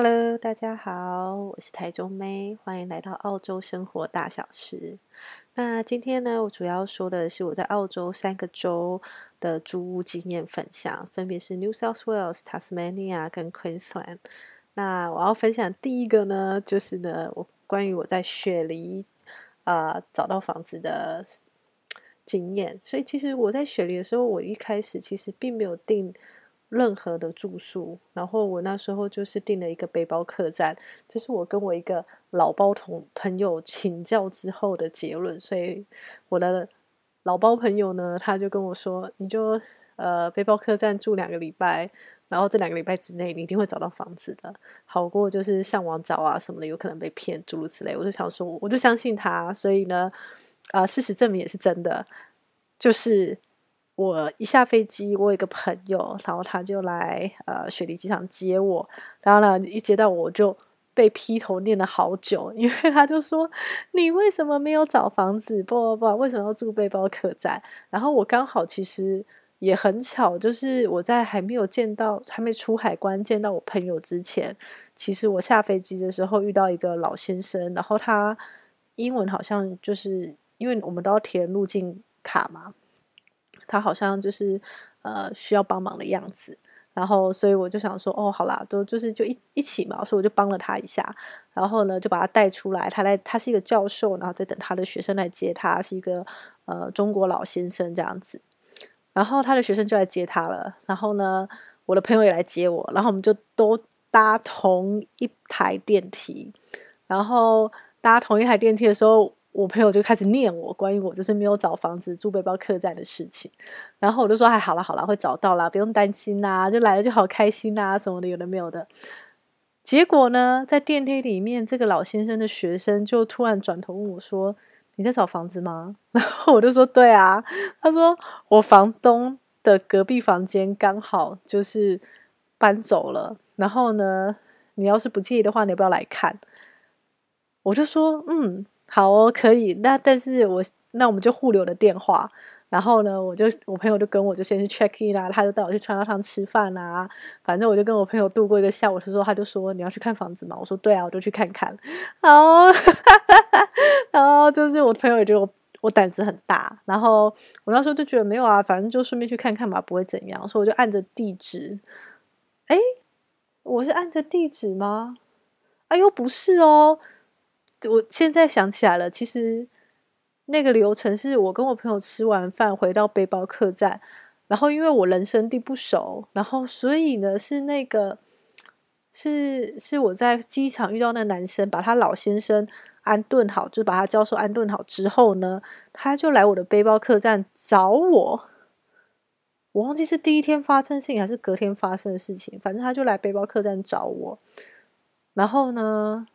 Hello，大家好，我是台中妹，欢迎来到澳洲生活大小事。那今天呢，我主要说的是我在澳洲三个州的租屋经验分享，分别是 New South Wales、Tasmania 跟 Queensland。那我要分享第一个呢，就是呢，我关于我在雪梨啊、找到房子的经验。所以其实我在雪梨的时候，我一开始其实并没有定。任何的住宿，然后我那时候就是订了一个背包客栈，这是我跟我一个老包同朋友请教之后的结论。所以我的老包朋友呢，他就跟我说：“你就呃背包客栈住两个礼拜，然后这两个礼拜之内你一定会找到房子的，好过就是上网找啊什么的，有可能被骗诸如此类。”我就想说，我就相信他，所以呢，啊、事实证明也是真的，就是。我一下飞机，我有一个朋友，然后他就来呃雪梨机场接我。然后呢，一接到我就被劈头念了好久，因为他就说：“你为什么没有找房子？不不不，为什么要住背包客栈？”然后我刚好其实也很巧，就是我在还没有见到、还没出海关见到我朋友之前，其实我下飞机的时候遇到一个老先生，然后他英文好像就是因为我们都要填入境卡嘛。他好像就是呃需要帮忙的样子，然后所以我就想说，哦，好啦，都就是就一一起嘛，所以我就帮了他一下，然后呢就把他带出来，他来他是一个教授，然后在等他的学生来接他，是一个呃中国老先生这样子，然后他的学生就来接他了，然后呢我的朋友也来接我，然后我们就都搭同一台电梯，然后搭同一台电梯的时候。我朋友就开始念我关于我就是没有找房子住背包客栈的事情，然后我就说：“哎，好了好了，会找到啦，不用担心啦，就来了就好开心啦，什么的有的没有的。”结果呢，在电梯里面，这个老先生的学生就突然转头问我说：“你在找房子吗？” 然后我就说：“对啊。”他说：“我房东的隔壁房间刚好就是搬走了，然后呢，你要是不介意的话，你不要来看？”我就说：“嗯。”好哦，可以。那但是我那我们就互留了电话。然后呢，我就我朋友就跟我就先去 check in 啊，他就带我去川辣汤吃饭啊。反正我就跟我朋友度过一个下午。他说他就说你要去看房子吗？我说对啊，我就去看看。好哦，然后就是我朋友也觉得我我胆子很大。然后我那时候就觉得没有啊，反正就顺便去看看吧，不会怎样。所以我就按着地址。哎，我是按着地址吗？哎呦，不是哦。我现在想起来了，其实那个流程是我跟我朋友吃完饭回到背包客栈，然后因为我人生地不熟，然后所以呢是那个是是我在机场遇到那男生，把他老先生安顿好，就把他教授安顿好之后呢，他就来我的背包客栈找我。我忘记是第一天发生事情还是隔天发生的事情，反正他就来背包客栈找我，然后呢。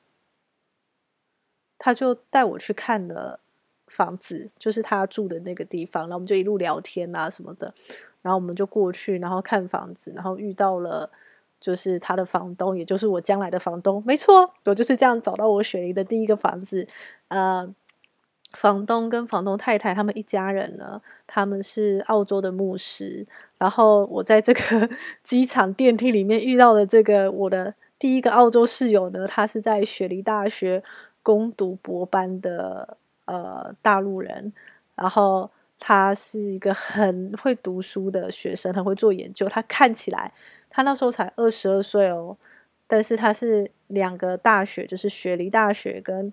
他就带我去看了房子，就是他住的那个地方，然后我们就一路聊天啊什么的，然后我们就过去，然后看房子，然后遇到了就是他的房东，也就是我将来的房东，没错，我就是这样找到我雪梨的第一个房子。呃，房东跟房东太太他们一家人呢，他们是澳洲的牧师，然后我在这个机场电梯里面遇到的这个我的第一个澳洲室友呢，他是在雪梨大学。攻读博班的呃大陆人，然后他是一个很会读书的学生，很会做研究。他看起来他那时候才二十二岁哦，但是他是两个大学，就是雪梨大学跟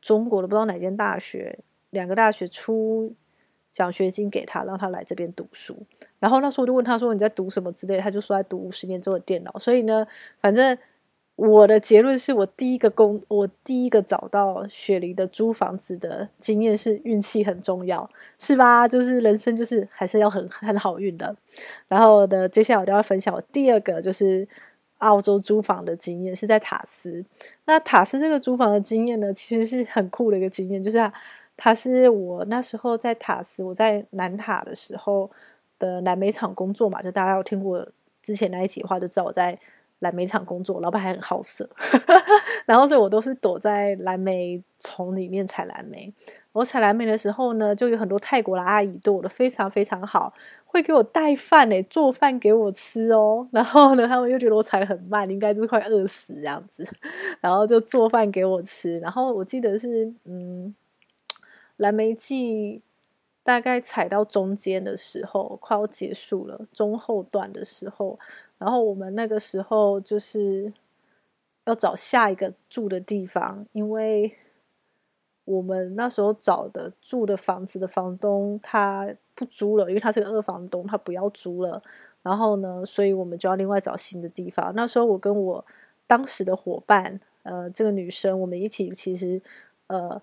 中国的不知道哪间大学，两个大学出奖学金给他，让他来这边读书。然后那时候我就问他说：“你在读什么之类？”他就说在读五十年之后的电脑。所以呢，反正。我的结论是我第一个工，我第一个找到雪梨的租房子的经验是运气很重要，是吧？就是人生就是还是要很很好运的。然后的接下来我就要分享我第二个就是澳洲租房的经验，是在塔斯。那塔斯这个租房的经验呢，其实是很酷的一个经验，就是它，是我那时候在塔斯，我在南塔的时候的南美厂工作嘛，就大家有听过之前那一集的话，就知道我在。蓝莓厂工作，老板还很好色，然后所以我都是躲在蓝莓丛里面采蓝莓。我采蓝莓的时候呢，就有很多泰国的阿姨对我的非常非常好，会给我带饭诶，做饭给我吃哦。然后呢，他们又觉得我采很慢，应该就是快饿死这样子，然后就做饭给我吃。然后我记得是嗯，蓝莓季大概采到中间的时候，快要结束了，中后段的时候，然后我们那个时候就是要找下一个住的地方，因为。我们那时候找的住的房子的房东他不租了，因为他是个二房东，他不要租了。然后呢，所以我们就要另外找新的地方。那时候我跟我当时的伙伴，呃，这个女生，我们一起其实，呃，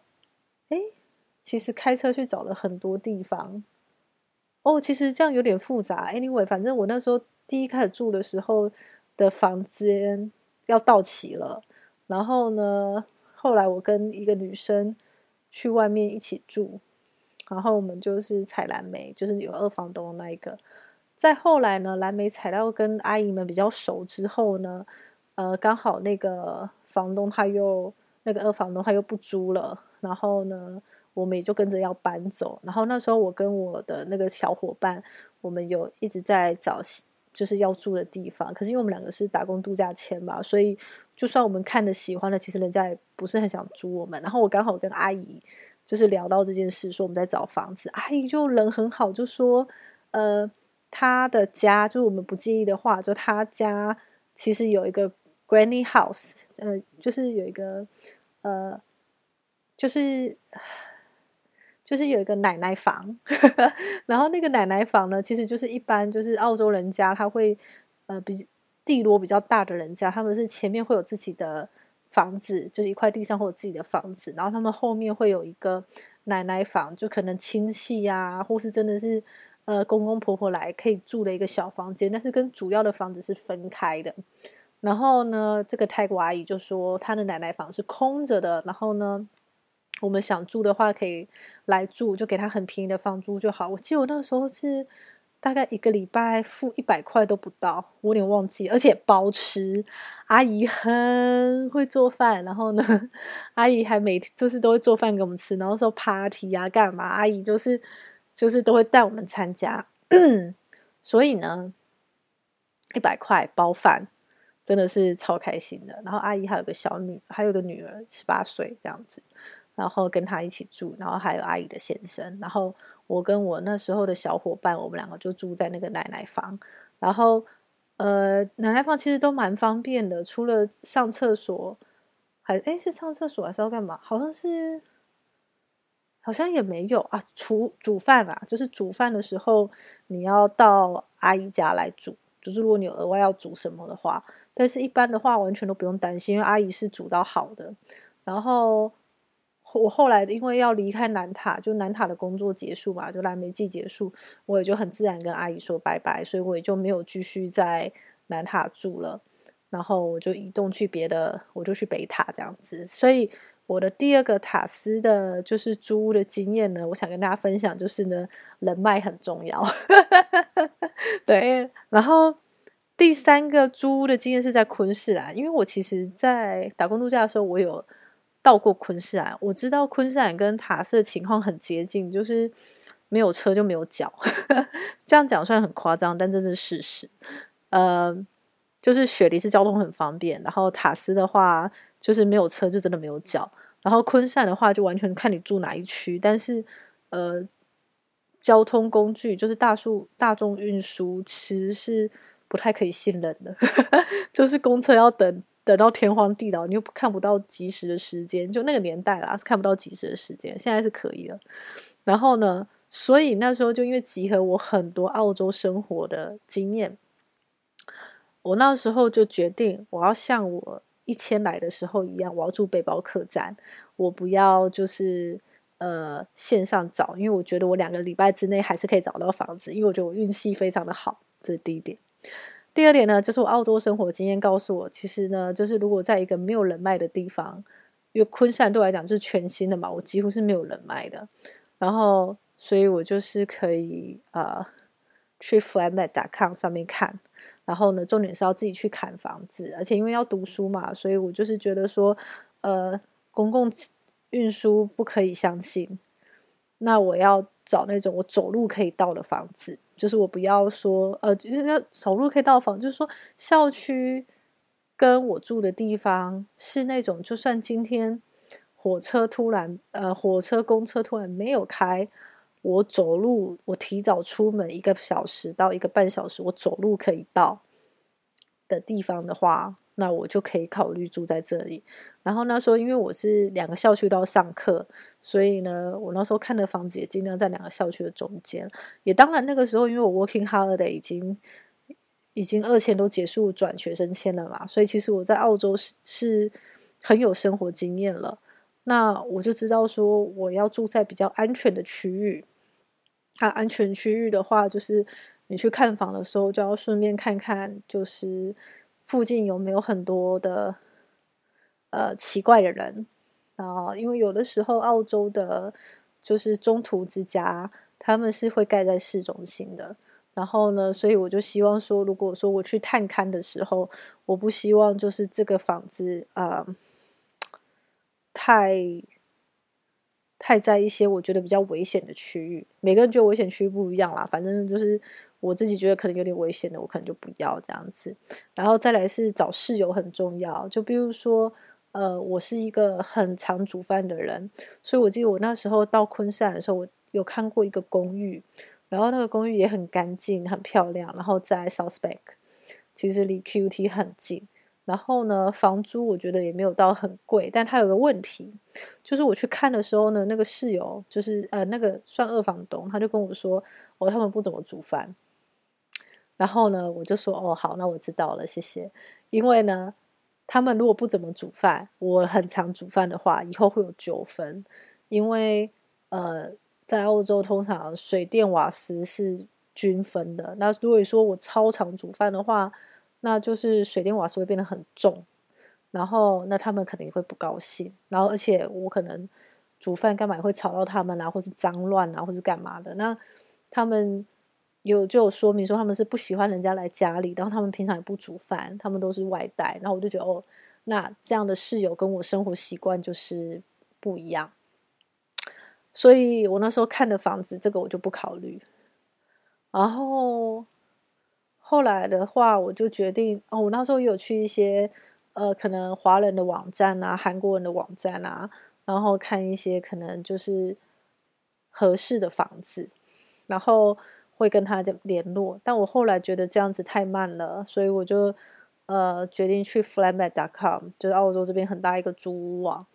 诶，其实开车去找了很多地方。哦，其实这样有点复杂。Anyway，反正我那时候第一开始住的时候的房间要到期了。然后呢，后来我跟一个女生。去外面一起住，然后我们就是采蓝莓，就是有二房东的那一个。再后来呢，蓝莓采到跟阿姨们比较熟之后呢，呃，刚好那个房东他又那个二房东他又不租了，然后呢，我们也就跟着要搬走。然后那时候我跟我的那个小伙伴，我们有一直在找就是要住的地方，可是因为我们两个是打工度假签嘛，所以。就算我们看的喜欢的，其实人家也不是很想租我们。然后我刚好跟阿姨就是聊到这件事，说我们在找房子，阿姨就人很好，就说呃，她的家就是我们不介意的话，就她家其实有一个 granny house，呃，就是有一个呃，就是就是有一个奶奶房。然后那个奶奶房呢，其实就是一般就是澳洲人家他会呃比。地罗比较大的人家，他们是前面会有自己的房子，就是一块地上会有自己的房子，然后他们后面会有一个奶奶房，就可能亲戚呀、或是真的是呃公公婆婆来可以住的一个小房间，但是跟主要的房子是分开的。然后呢，这个泰国阿姨就说她的奶奶房是空着的，然后呢，我们想住的话可以来住，就给他很便宜的房租就好。我记得我那个时候是。大概一个礼拜付一百块都不到，我有点忘记，而且包吃。阿姨很会做饭，然后呢，阿姨还每天就是都会做饭给我们吃，然后说 party 啊干嘛，阿姨就是就是都会带我们参加。所以呢，一百块包饭真的是超开心的。然后阿姨还有个小女，还有个女儿十八岁这样子，然后跟她一起住，然后还有阿姨的先生，然后。我跟我那时候的小伙伴，我们两个就住在那个奶奶房，然后，呃，奶奶房其实都蛮方便的，除了上厕所，还诶是上厕所还是要干嘛？好像是，好像也没有啊。煮煮饭啊，就是煮饭的时候你要到阿姨家来煮，就是如果你有额外要煮什么的话，但是一般的话完全都不用担心，因为阿姨是煮到好的，然后。我后来因为要离开南塔，就南塔的工作结束嘛，就蓝莓季结束，我也就很自然跟阿姨说拜拜，所以我也就没有继续在南塔住了，然后我就移动去别的，我就去北塔这样子。所以我的第二个塔斯的，就是租屋的经验呢，我想跟大家分享，就是呢，人脉很重要。对，然后第三个租屋的经验是在昆士兰，因为我其实，在打工度假的时候，我有。到过昆士兰，我知道昆士兰跟塔斯的情况很接近，就是没有车就没有脚。这样讲虽然很夸张，但这是事实。呃，就是雪梨是交通很方便，然后塔斯的话就是没有车就真的没有脚。然后昆士兰的话就完全看你住哪一区，但是呃，交通工具就是大数大众运输其实是不太可以信任的，就是公车要等。等到天荒地老，你又看不到及时的时间，就那个年代啦，是看不到及时的时间。现在是可以了。然后呢，所以那时候就因为集合我很多澳洲生活的经验，我那时候就决定，我要像我一签来的时候一样，我要住背包客栈，我不要就是呃线上找，因为我觉得我两个礼拜之内还是可以找到房子，因为我觉得我运气非常的好，这是第一点。第二点呢，就是我澳洲生活经验告诉我，其实呢，就是如果在一个没有人脉的地方，因为昆山对我来讲就是全新的嘛，我几乎是没有人脉的，然后所以我就是可以呃去 flatmate.com 上面看，然后呢，重点是要自己去砍房子，而且因为要读书嘛，所以我就是觉得说，呃，公共运输不可以相信，那我要找那种我走路可以到的房子，就是我不要说呃，就是要走路可以到房，就是说校区跟我住的地方是那种，就算今天火车突然呃，火车公车突然没有开，我走路我提早出门一个小时到一个半小时，我走路可以到的地方的话。那我就可以考虑住在这里。然后那时候，因为我是两个校区都要上课，所以呢，我那时候看的房子也尽量在两个校区的中间。也当然，那个时候因为我 working holiday 已经已经二签都结束，转学生签了嘛，所以其实我在澳洲是是很有生活经验了。那我就知道说，我要住在比较安全的区域。它安全区域的话，就是你去看房的时候，就要顺便看看，就是。附近有没有很多的呃奇怪的人啊？因为有的时候澳洲的，就是中途之家，他们是会盖在市中心的。然后呢，所以我就希望说，如果说我去探勘的时候，我不希望就是这个房子啊、太太在一些我觉得比较危险的区域。每个人觉得危险区域不一样啦，反正就是。我自己觉得可能有点危险的，我可能就不要这样子。然后再来是找室友很重要，就比如说，呃，我是一个很常煮饭的人，所以我记得我那时候到昆山的时候，我有看过一个公寓，然后那个公寓也很干净、很漂亮，然后在 South Bank，其实离 QT 很近。然后呢，房租我觉得也没有到很贵，但它有个问题，就是我去看的时候呢，那个室友就是呃那个算二房东，他就跟我说，哦，他们不怎么煮饭。然后呢，我就说哦，好，那我知道了，谢谢。因为呢，他们如果不怎么煮饭，我很常煮饭的话，以后会有纠纷。因为呃，在澳洲通常水电瓦斯是均分的。那如果说我超常煮饭的话，那就是水电瓦斯会变得很重，然后那他们肯定会不高兴。然后而且我可能煮饭干嘛也会吵到他们啊，或是脏乱啊，或是干嘛的。那他们。有就有说明说他们是不喜欢人家来家里，然后他们平常也不煮饭，他们都是外带。然后我就觉得哦，那这样的室友跟我生活习惯就是不一样，所以我那时候看的房子，这个我就不考虑。然后后来的话，我就决定哦，我那时候有去一些呃，可能华人的网站啊，韩国人的网站啊，然后看一些可能就是合适的房子，然后。会跟他联络，但我后来觉得这样子太慢了，所以我就呃决定去 Flatmate.com，就是澳洲这边很大一个租屋网。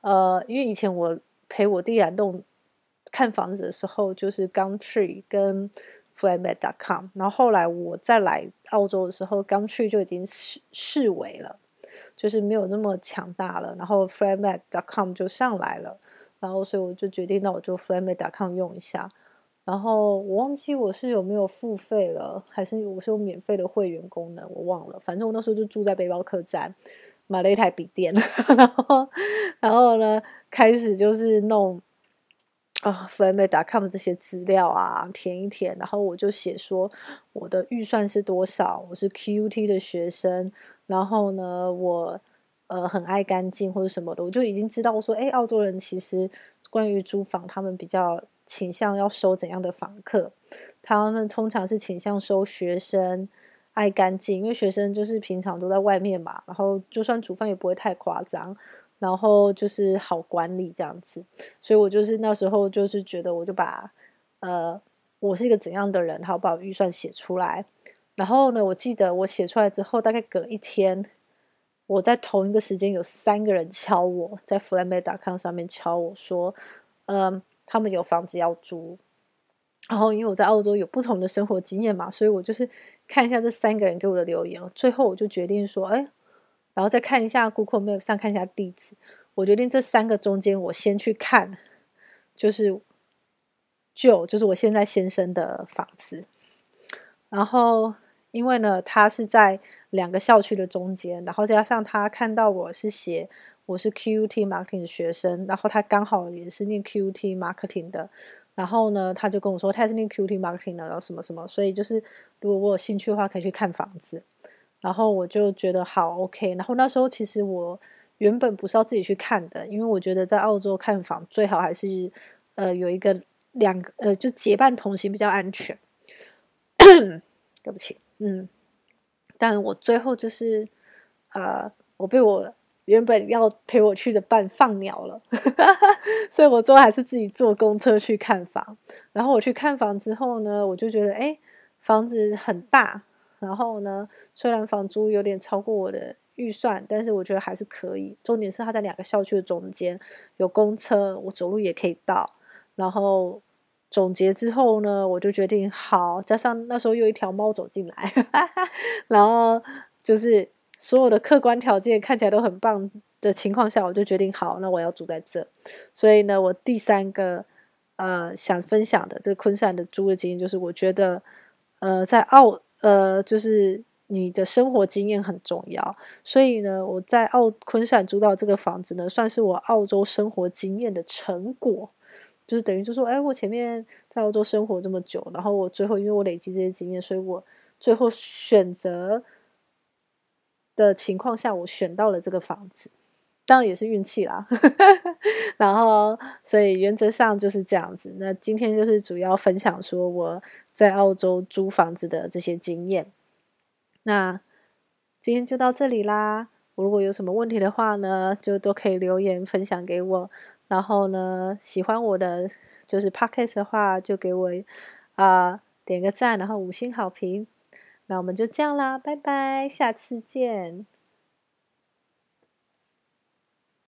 呃，因为以前我陪我弟来弄看房子的时候，就是 Gumtree 跟 Flatmate.com，然后后来我再来澳洲的时候，Gumtree 就已经式式微了，就是没有那么强大了，然后 Flatmate.com 就上来了，然后所以我就决定，那我就 Flatmate.com 用一下。然后我忘记我是有没有付费了，还是我是有免费的会员功能，我忘了。反正我那时候就住在背包客栈，买了一台笔电，然后，然后呢，开始就是弄啊，Flatmate.com 这些资料啊，填一填。然后我就写说我的预算是多少，我是 QT 的学生，然后呢，我呃很爱干净或者什么的，我就已经知道说，哎，澳洲人其实关于租房，他们比较。倾向要收怎样的房客？他们通常是倾向收学生，爱干净，因为学生就是平常都在外面嘛，然后就算煮饭也不会太夸张，然后就是好管理这样子。所以我就是那时候就是觉得，我就把呃，我是一个怎样的人，然后把预算写出来。然后呢，我记得我写出来之后，大概隔一天，我在同一个时间有三个人敲我，在 Flatmate.com 上面敲我说，嗯、他们有房子要租，然后因为我在澳洲有不同的生活经验嘛，所以我就是看一下这三个人给我的留言，最后我就决定说，哎，然后再看一下 Google Map 上看一下地址，我决定这三个中间我先去看，就是就就是我现在先生的房子，然后因为呢，他是在两个校区的中间，然后加上他看到我是写。我是 QT Marketing 的学生，然后他刚好也是念 QT Marketing 的，然后呢，他就跟我说他是念 QT Marketing 的，然后什么什么，所以就是如果我有兴趣的话，可以去看房子。然后我就觉得好 OK。然后那时候其实我原本不是要自己去看的，因为我觉得在澳洲看房最好还是呃有一个两个呃就结伴同行比较安全。对不起，嗯，但我最后就是呃我被我原本要陪我去的伴放鸟了，所以我最后还是自己坐公车去看房。然后我去看房之后呢，我就觉得哎房子很大，然后呢虽然房租有点超过我的。预算，但是我觉得还是可以。重点是它在两个校区的中间，有公车，我走路也可以到。然后总结之后呢，我就决定好，加上那时候又一条猫走进来，然后就是所有的客观条件看起来都很棒的情况下，我就决定好，那我要住在这。所以呢，我第三个呃想分享的这个昆山的租的经验，就是我觉得呃在澳呃就是。你的生活经验很重要，所以呢，我在澳昆山租到这个房子呢，算是我澳洲生活经验的成果，就是等于就说，哎，我前面在澳洲生活这么久，然后我最后因为我累积这些经验，所以我最后选择的情况下，我选到了这个房子，当然也是运气啦。然后，所以原则上就是这样子。那今天就是主要分享说我在澳洲租房子的这些经验。那今天就到这里啦。我如果有什么问题的话呢，就都可以留言分享给我。然后呢，喜欢我的就是 Podcast 的话，就给我啊、点个赞，然后五星好评。那我们就这样啦，拜拜，下次见。